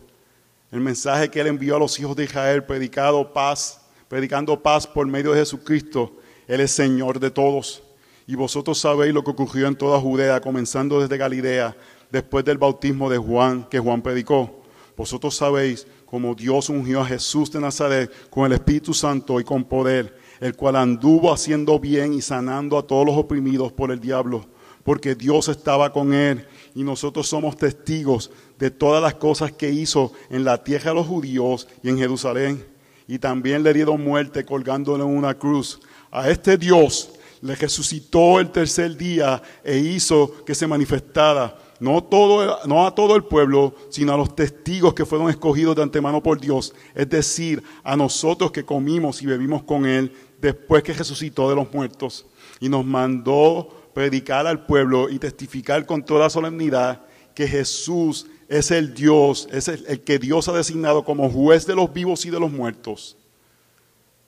El mensaje que él envió a los hijos de Israel, predicado paz, predicando paz por medio de Jesucristo, él es Señor de todos. Y vosotros sabéis lo que ocurrió en toda Judea, comenzando desde Galilea, después del bautismo de Juan, que Juan predicó. Vosotros sabéis cómo Dios ungió a Jesús de Nazaret con el Espíritu Santo y con poder, el cual anduvo haciendo bien y sanando a todos los oprimidos por el diablo, porque Dios estaba con él y nosotros somos testigos de todas las cosas que hizo en la tierra de los judíos y en Jerusalén. Y también le dieron muerte colgándole en una cruz. A este Dios le resucitó el tercer día e hizo que se manifestara, no, todo, no a todo el pueblo, sino a los testigos que fueron escogidos de antemano por Dios, es decir, a nosotros que comimos y bebimos con Él después que resucitó de los muertos y nos mandó predicar al pueblo y testificar con toda solemnidad que Jesús es el Dios, es el, el, que Dios ha designado como juez de los vivos y de los muertos.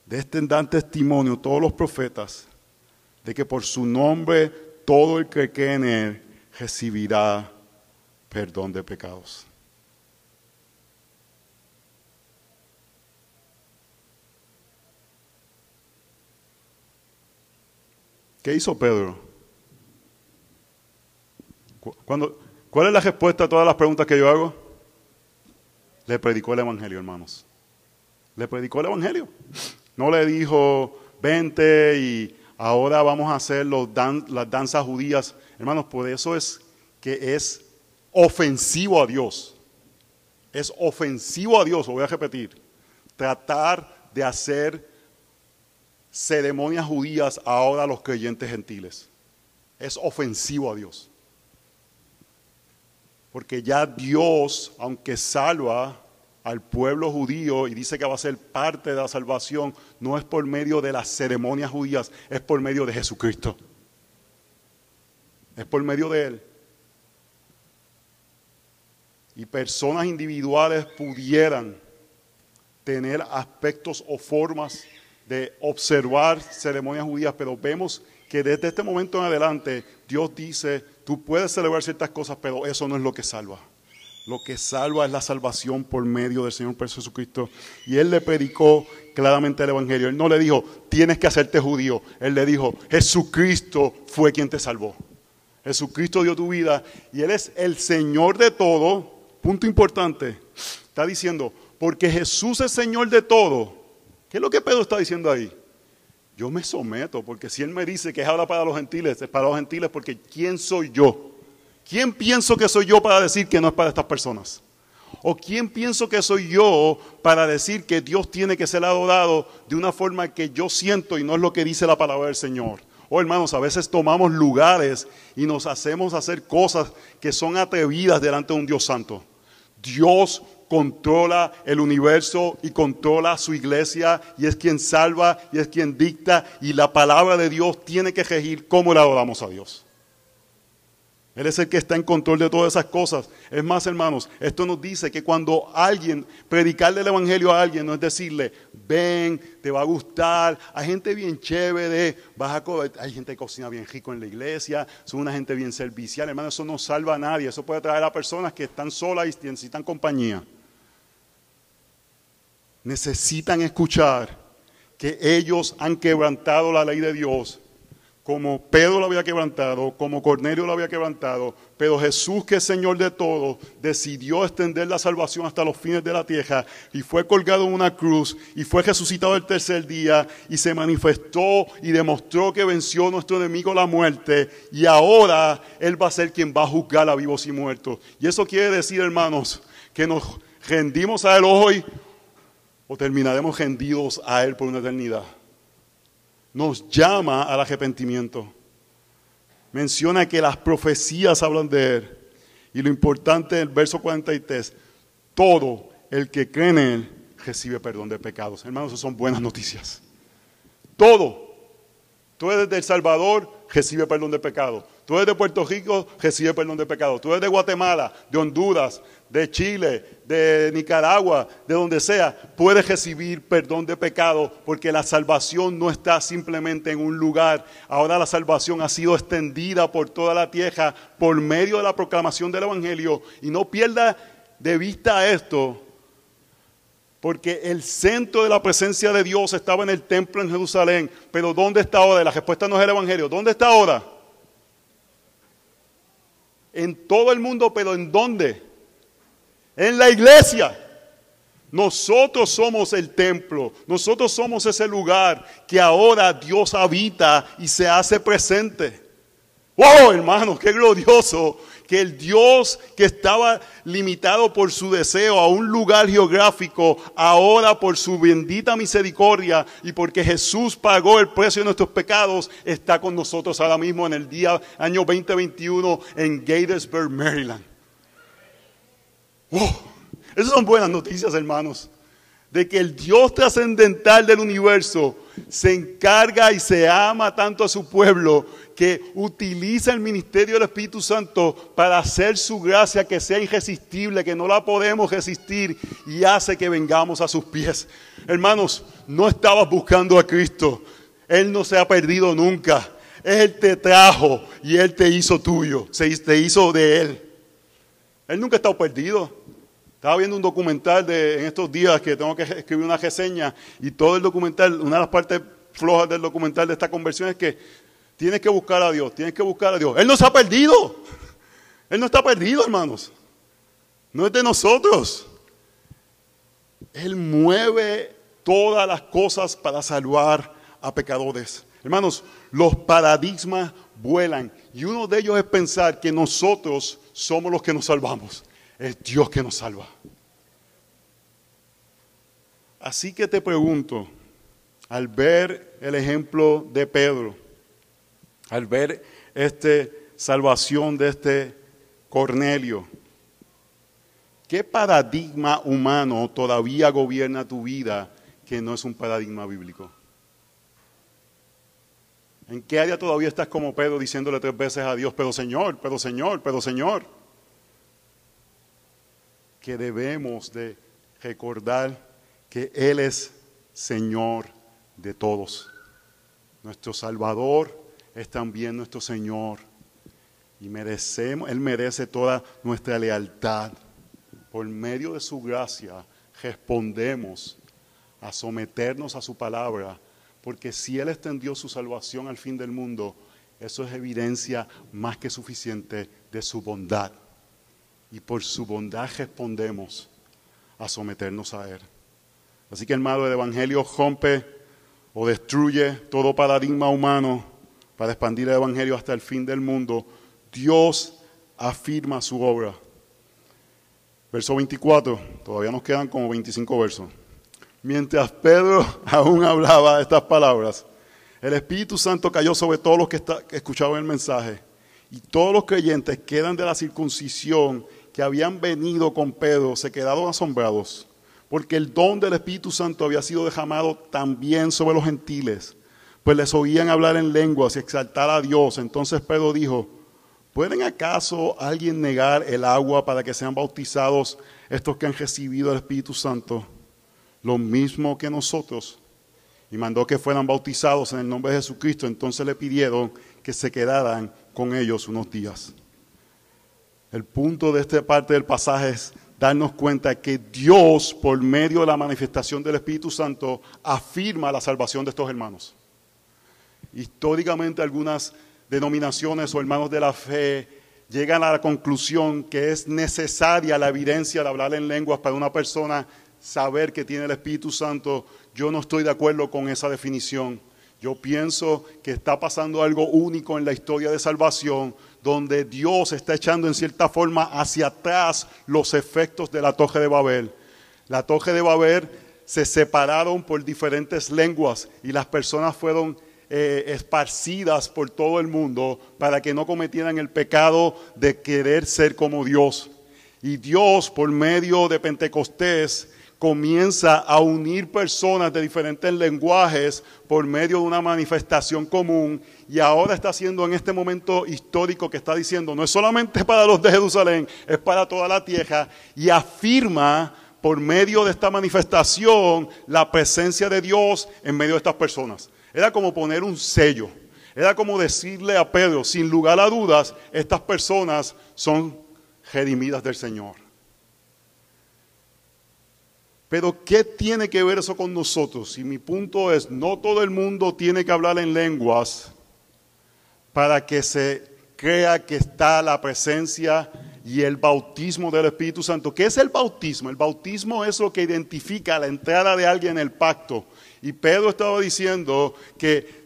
De este dan testimonio todos los profetas de que por su nombre todo el que cree en él recibirá perdón de pecados. ¿Qué hizo Pedro? ¿Cuál es la respuesta a todas las preguntas que yo hago? Le predicó el Evangelio, hermanos. Le predicó el Evangelio. No le dijo, vente y ahora vamos a hacer las danzas judías. Hermanos, por eso es que es ofensivo a Dios. Es ofensivo a Dios, lo voy a repetir. Tratar de hacer ceremonias judías ahora a los creyentes gentiles. Es ofensivo a Dios. Porque ya Dios, aunque salva al pueblo judío y dice que va a ser parte de la salvación, no es por medio de las ceremonias judías, es por medio de Jesucristo. Es por medio de Él. Y personas individuales pudieran tener aspectos o formas de observar ceremonias judías, pero vemos que desde este momento en adelante Dios dice, tú puedes celebrar ciertas cosas, pero eso no es lo que salva. Lo que salva es la salvación por medio del Señor Jesucristo. Y Él le predicó claramente el Evangelio. Él no le dijo, tienes que hacerte judío. Él le dijo, Jesucristo fue quien te salvó. Jesucristo dio tu vida y Él es el Señor de todo. Punto importante. Está diciendo, porque Jesús es Señor de todo. ¿Qué es lo que Pedro está diciendo ahí? Yo me someto, porque si Él me dice que es ahora para los gentiles, es para los gentiles porque ¿quién soy yo? ¿Quién pienso que soy yo para decir que no es para estas personas? ¿O quién pienso que soy yo para decir que Dios tiene que ser adorado de una forma que yo siento y no es lo que dice la palabra del Señor? Oh hermanos, a veces tomamos lugares y nos hacemos hacer cosas que son atrevidas delante de un Dios santo. Dios controla el universo y controla su iglesia y es quien salva y es quien dicta y la palabra de Dios tiene que regir cómo le adoramos a Dios. Él es el que está en control de todas esas cosas. Es más, hermanos, esto nos dice que cuando alguien, predicarle el Evangelio a alguien, no es decirle, ven, te va a gustar. Hay gente bien chévere, vas a hay gente que cocina bien rico en la iglesia, son una gente bien servicial. Hermano, eso no salva a nadie. Eso puede traer a personas que están solas y necesitan compañía. Necesitan escuchar que ellos han quebrantado la ley de Dios como Pedro lo había quebrantado, como Cornelio lo había quebrantado, pero Jesús, que es Señor de todo, decidió extender la salvación hasta los fines de la tierra y fue colgado en una cruz y fue resucitado el tercer día y se manifestó y demostró que venció a nuestro enemigo la muerte y ahora Él va a ser quien va a juzgar a vivos y muertos. Y eso quiere decir, hermanos, que nos rendimos a Él hoy o terminaremos rendidos a Él por una eternidad nos llama al arrepentimiento. Menciona que las profecías hablan de Él. Y lo importante del verso 43, todo el que cree en Él recibe perdón de pecados. Hermanos, eso son buenas noticias. Todo. Tú eres del Salvador, recibe perdón de pecados. Tú eres de Puerto Rico, recibe perdón de pecados. Tú eres de Guatemala, de Honduras, de Chile, de Nicaragua, de donde sea, puedes recibir perdón de pecado porque la salvación no está simplemente en un lugar. Ahora la salvación ha sido extendida por toda la tierra por medio de la proclamación del Evangelio. Y no pierda de vista esto, porque el centro de la presencia de Dios estaba en el templo en Jerusalén. Pero ¿dónde está ahora? La respuesta no es el Evangelio. ¿Dónde está ahora? En todo el mundo, pero ¿en dónde? en la iglesia. Nosotros somos el templo, nosotros somos ese lugar que ahora Dios habita y se hace presente. ¡Wow, hermanos! ¡Qué glorioso! Que el Dios que estaba limitado por su deseo a un lugar geográfico, ahora por su bendita misericordia y porque Jesús pagó el precio de nuestros pecados, está con nosotros ahora mismo en el día año 2021 en Gatesburg, Maryland. ¡Wow! Esas son buenas noticias, hermanos. De que el Dios trascendental del universo se encarga y se ama tanto a su pueblo que utiliza el ministerio del Espíritu Santo para hacer su gracia que sea irresistible, que no la podemos resistir y hace que vengamos a sus pies. Hermanos, no estabas buscando a Cristo. Él no se ha perdido nunca. Él te trajo y Él te hizo tuyo, se te hizo de Él. Él nunca ha estado perdido. Estaba viendo un documental de, en estos días que tengo que escribir una reseña y todo el documental, una de las partes flojas del documental de esta conversión es que tienes que buscar a Dios, tienes que buscar a Dios. Él no se ha perdido. Él no está perdido, hermanos. No es de nosotros. Él mueve todas las cosas para salvar a pecadores. Hermanos, los paradigmas vuelan y uno de ellos es pensar que nosotros somos los que nos salvamos. Es Dios que nos salva. Así que te pregunto, al ver el ejemplo de Pedro, al ver esta salvación de este Cornelio, ¿qué paradigma humano todavía gobierna tu vida que no es un paradigma bíblico? ¿En qué área todavía estás como Pedro diciéndole tres veces a Dios, pero Señor, pero Señor, pero Señor? Que debemos de recordar que Él es Señor de todos. Nuestro Salvador es también nuestro Señor. Y merecemos, Él merece toda nuestra lealtad. Por medio de su gracia respondemos a someternos a su palabra porque si Él extendió su salvación al fin del mundo, eso es evidencia más que suficiente de su bondad. Y por su bondad respondemos a someternos a Él. Así que hermano, el Evangelio rompe o destruye todo paradigma humano para expandir el Evangelio hasta el fin del mundo. Dios afirma su obra. Verso 24, todavía nos quedan como 25 versos. Mientras Pedro aún hablaba estas palabras, el Espíritu Santo cayó sobre todos los que, escuchaban el mensaje. Y todos los creyentes que eran de la circuncisión, que habían venido con Pedro, se quedaron asombrados, porque el don del Espíritu Santo había sido derramado también sobre los gentiles, pues les oían hablar en lenguas y exaltar a Dios. Entonces Pedro dijo, ¿pueden acaso alguien negar el agua para que sean bautizados estos que han recibido el Espíritu Santo? Lo mismo que nosotros. Y mandó que fueran bautizados en el nombre de Jesucristo. Entonces le pidieron que se quedaran con ellos unos días. El punto de esta parte del pasaje es darnos cuenta que Dios, por medio de la manifestación del Espíritu Santo, afirma la salvación de estos hermanos. Históricamente algunas denominaciones o hermanos de la fe llegan a la conclusión que es necesaria la evidencia de hablar en lenguas para una persona saber que tiene el Espíritu Santo. Yo no estoy de acuerdo con esa definición. Yo pienso que está pasando algo único en la historia de salvación, donde Dios está echando en cierta forma hacia atrás los efectos de la Torre de Babel. La Torre de Babel se separaron por diferentes lenguas y las personas fueron eh, esparcidas por todo el mundo para que no cometieran el pecado de querer ser como Dios. Y Dios, por medio de Pentecostés, comienza a unir personas de diferentes lenguajes por medio de una manifestación común y ahora está haciendo en este momento histórico que está diciendo, no es solamente para los de Jerusalén, es para toda la tierra y afirma por medio de esta manifestación la presencia de Dios en medio de estas personas. Era como poner un sello, era como decirle a Pedro, sin lugar a dudas, estas personas son redimidas del Señor. Pero ¿qué tiene que ver eso con nosotros? Y mi punto es, no todo el mundo tiene que hablar en lenguas para que se crea que está la presencia y el bautismo del Espíritu Santo. ¿Qué es el bautismo? El bautismo es lo que identifica la entrada de alguien en el pacto. Y Pedro estaba diciendo que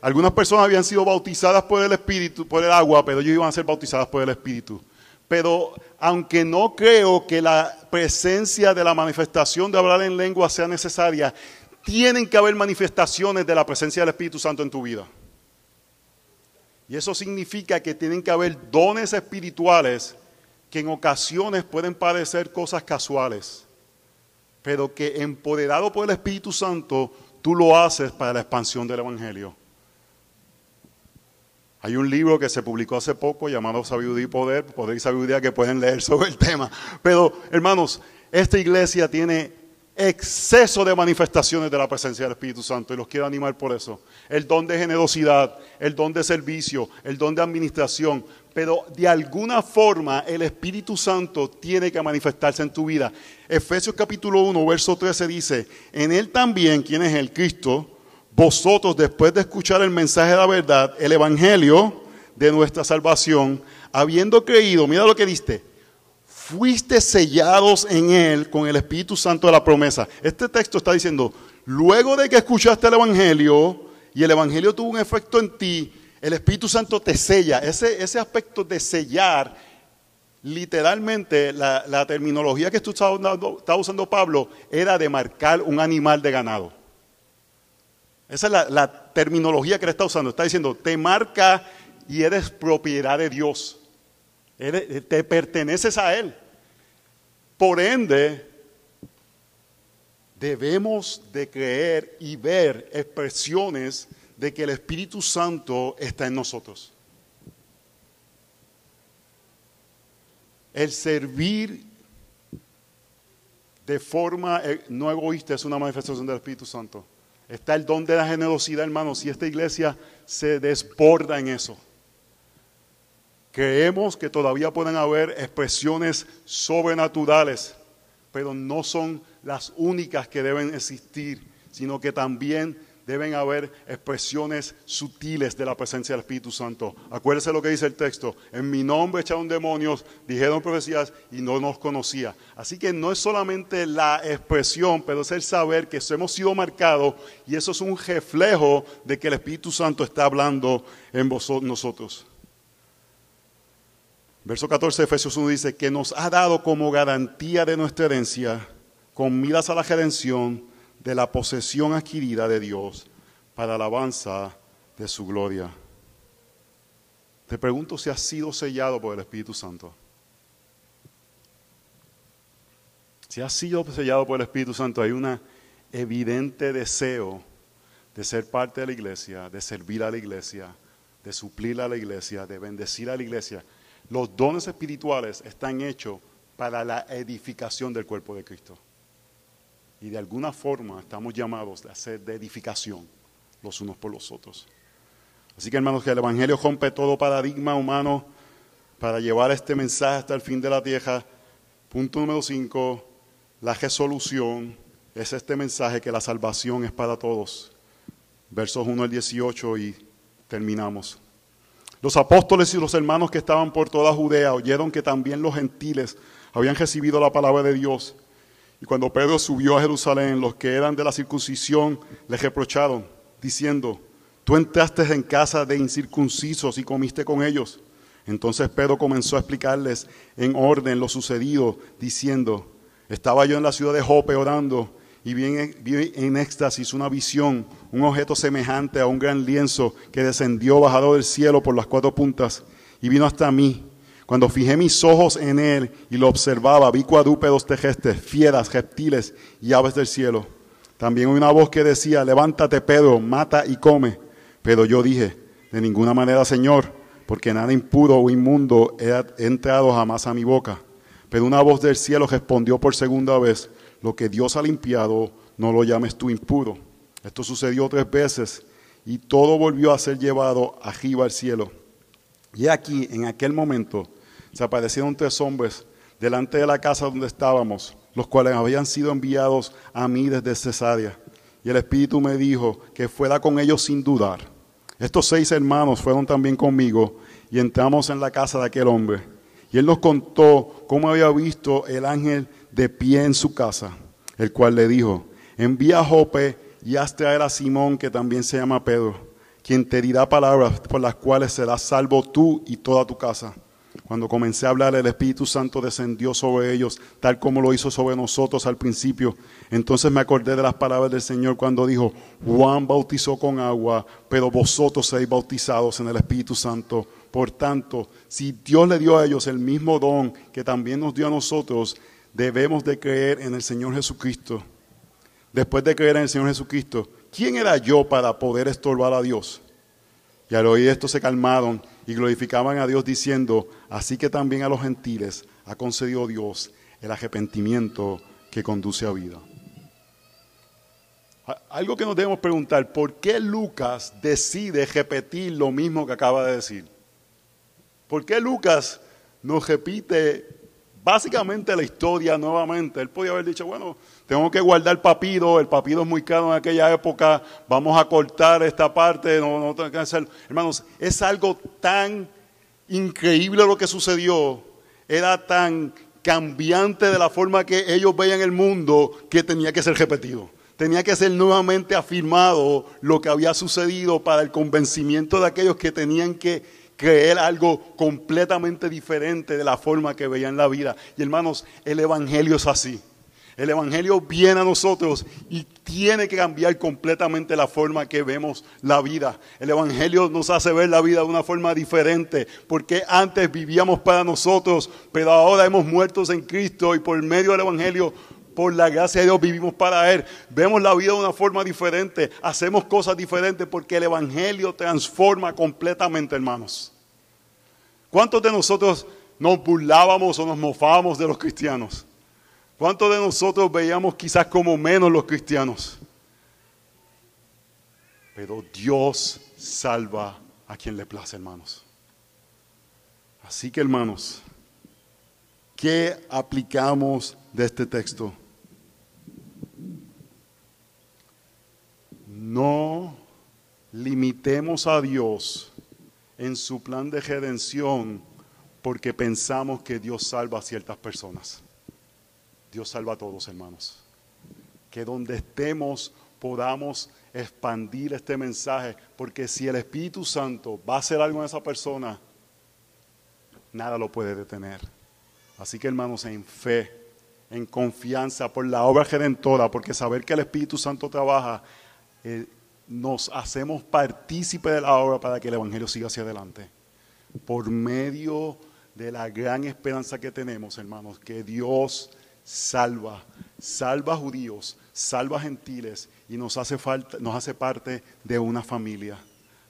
algunas personas habían sido bautizadas por el Espíritu, por el agua, pero ellos iban a ser bautizadas por el Espíritu. Pero aunque no creo que la presencia de la manifestación de hablar en lengua sea necesaria, tienen que haber manifestaciones de la presencia del Espíritu Santo en tu vida. Y eso significa que tienen que haber dones espirituales que en ocasiones pueden parecer cosas casuales, pero que empoderado por el Espíritu Santo, tú lo haces para la expansión del Evangelio. Hay un libro que se publicó hace poco llamado Sabiduría y Poder, Poder y Sabiduría, que pueden leer sobre el tema. Pero, hermanos, esta iglesia tiene exceso de manifestaciones de la presencia del Espíritu Santo y los quiero animar por eso. El don de generosidad, el don de servicio, el don de administración, pero de alguna forma el Espíritu Santo tiene que manifestarse en tu vida. Efesios capítulo 1, verso 13 dice, en él también, quien es el Cristo, vosotros después de escuchar el mensaje de la verdad, el Evangelio de nuestra salvación, habiendo creído, mira lo que diste, fuiste sellados en Él con el Espíritu Santo de la promesa. Este texto está diciendo, luego de que escuchaste el Evangelio y el Evangelio tuvo un efecto en ti, el Espíritu Santo te sella. Ese, ese aspecto de sellar, literalmente la, terminología que estaba usando Pablo era de marcar un animal de ganado. Esa es la, terminología que él está usando. Está diciendo, te marca y eres propiedad de Dios. te perteneces a Él. Por ende, debemos de creer y ver expresiones de que el Espíritu Santo está en nosotros. El servir de forma eh, no egoísta es una manifestación del Espíritu Santo. Está el don de la generosidad, hermanos, y esta iglesia se desborda en eso. Creemos que todavía pueden haber expresiones sobrenaturales, pero no son las únicas que deben existir, sino que también deben haber expresiones sutiles de la presencia del Espíritu Santo. Acuérdese lo que dice el texto. En mi nombre echaron demonios, dijeron profecías y no nos conocía. Así que no es solamente la expresión, pero es el saber que hemos sido marcados y eso es un reflejo de que el Espíritu Santo está hablando en vosotros, nosotros. Verso 14 de Efesios 1 dice que nos ha dado como garantía de nuestra herencia, con miras a la redención, de la posesión adquirida de Dios para alabanza de su gloria. Te pregunto si has sido sellado por el Espíritu Santo. Si has sido sellado por el Espíritu Santo, hay un evidente deseo de ser parte de la iglesia, de servir a la iglesia, de suplir a la iglesia, de bendecir a la iglesia. Los dones espirituales están hechos para la edificación del cuerpo de Cristo. Y de alguna forma estamos llamados a hacer de edificación los unos por los otros. Así que hermanos, que el Evangelio rompe todo paradigma humano para llevar este mensaje hasta el fin de la tierra. Punto número 5, la resolución es este mensaje que la salvación es para todos. Versos 1 al 18 y terminamos. Los apóstoles y los hermanos que estaban por toda Judea oyeron que también los gentiles habían recibido la palabra de Dios. Y cuando Pedro subió a Jerusalén, los que eran de la circuncisión le reprocharon, diciendo, tú entraste en casa de incircuncisos y comiste con ellos. Entonces Pedro comenzó a explicarles en orden lo sucedido, diciendo, estaba yo en la ciudad de Jope orando y vi en, éxtasis una visión, un objeto semejante a un gran lienzo que descendió bajado del cielo por las cuatro puntas y vino hasta mí. Cuando fijé mis ojos en él y lo observaba, vi cuadrúpedos terrestres, fieras, reptiles y aves del cielo. También una voz que decía, levántate Pedro, mata y come. Pero yo dije, de ninguna manera, Señor, porque nada impuro o inmundo he entrado jamás a mi boca. Pero una voz del cielo respondió por segunda vez, lo que Dios ha limpiado, no lo llames tú impuro. Esto sucedió tres veces y todo volvió a ser llevado arriba al cielo. Y aquí, en aquel momento, se aparecieron tres hombres delante de la casa donde estábamos, los cuales habían sido enviados a mí desde Cesarea. Y el Espíritu me dijo que fuera con ellos sin dudar. Estos seis hermanos fueron también conmigo y entramos en la casa de aquel hombre. Y él nos contó cómo había visto el ángel de pie en su casa, el cual le dijo, envía a Jope y haz traer a Simón, que también se llama Pedro, quien te dirá palabras por las cuales serás salvo tú y toda tu casa. Cuando comencé a hablar, el Espíritu Santo descendió sobre ellos, tal como lo hizo sobre nosotros al principio. Entonces me acordé de las palabras del Señor cuando dijo, Juan bautizó con agua, pero vosotros seréis bautizados en el Espíritu Santo. Por tanto, si Dios le dio a ellos el mismo don que también nos dio a nosotros, debemos de creer en el Señor Jesucristo. Después de creer en el Señor Jesucristo, ¿quién era yo para poder estorbar a Dios? Y al oír esto se calmaron y glorificaban a Dios diciendo, así que también a los gentiles ha concedido Dios el arrepentimiento que conduce a vida. Algo que nos debemos preguntar, ¿por qué Lucas decide repetir lo mismo que acaba de decir? ¿Por qué Lucas nos repite básicamente la historia nuevamente. Él podía haber dicho, bueno, tengo que guardar papido, el papido es muy caro en aquella época, vamos a cortar esta parte, no, no tengo que hacerlo. Hermanos, es algo tan increíble lo que sucedió, era tan cambiante de la forma que ellos veían el mundo que tenía que ser repetido. Tenía que ser nuevamente afirmado lo que había sucedido para el convencimiento de aquellos que tenían que creer algo completamente diferente de la forma que veían la vida. Y hermanos, el Evangelio es así. El Evangelio viene a nosotros y tiene que cambiar completamente la forma que vemos la vida. El Evangelio nos hace ver la vida de una forma diferente, porque antes vivíamos para nosotros, pero ahora hemos muerto en Cristo y por medio del Evangelio por la gracia de Dios vivimos para Él. Vemos la vida de una forma diferente, hacemos cosas diferentes porque el Evangelio transforma completamente, hermanos. ¿Cuántos de nosotros nos burlábamos o nos mofábamos de los cristianos? ¿Cuántos de nosotros veíamos quizás como menos los cristianos? Pero Dios salva a quien le place, hermanos. Así que, hermanos, ¿qué aplicamos de este texto? No limitemos a Dios en su plan de redención porque pensamos que Dios salva a ciertas personas. Dios salva a todos, hermanos. Que donde estemos podamos expandir este mensaje, porque si el Espíritu Santo va a hacer algo en esa persona, nada lo puede detener. Así que, hermanos, en fe, en confianza por la obra redentora, porque saber que el Espíritu Santo trabaja, eh, nos hacemos partícipe de la obra para que el Evangelio siga hacia adelante. Por medio de la gran esperanza que tenemos, hermanos, que Dios salva, salva judíos, salva gentiles y nos hace, falta, nos hace parte de una familia.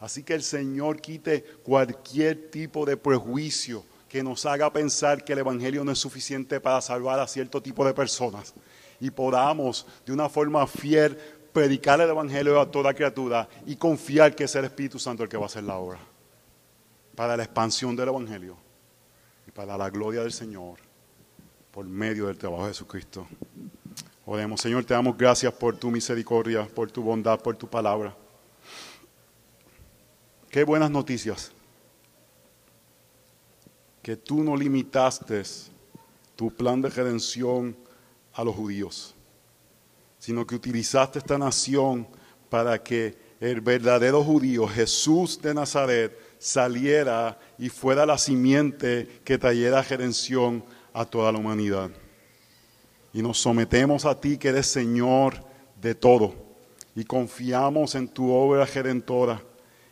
Así que el Señor quite cualquier tipo de prejuicio que nos haga pensar que el Evangelio no es suficiente para salvar a cierto tipo de personas y podamos de una forma fiel predicar el Evangelio a toda criatura y confiar que es el Espíritu Santo el que va a hacer la obra para la expansión del Evangelio y para la gloria del Señor por medio del trabajo de Jesucristo. Oremos, Señor, te damos gracias por tu misericordia, por tu bondad, por tu palabra. Qué buenas noticias. Que tú no limitaste tu plan de redención a los judíos, sino que utilizaste esta nación para que el verdadero judío, Jesús de Nazaret, saliera y fuera la simiente que trayera redención a toda la humanidad. Y nos sometemos a ti que eres Señor de todo y confiamos en tu obra redentora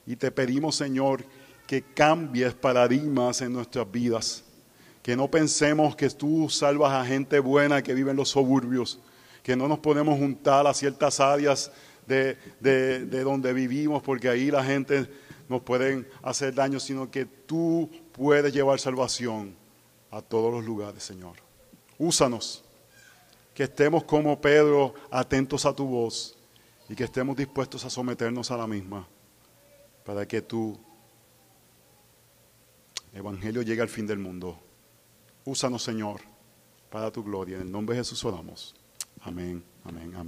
y te pedimos Señor que cambies paradigmas en nuestras vidas, que no pensemos que tú salvas a gente buena que vive en los suburbios, que no nos podemos juntar a ciertas áreas de, de donde vivimos porque ahí la gente nos pueden hacer daño, sino que tú puedes llevar salvación a todos los lugares, Señor. Úsanos, que estemos como Pedro atentos a tu voz y que estemos dispuestos a someternos a la misma para que tu evangelio llegue al fin del mundo. Úsanos, Señor, para tu gloria. En el nombre de Jesús oramos. Amén, amén, amén.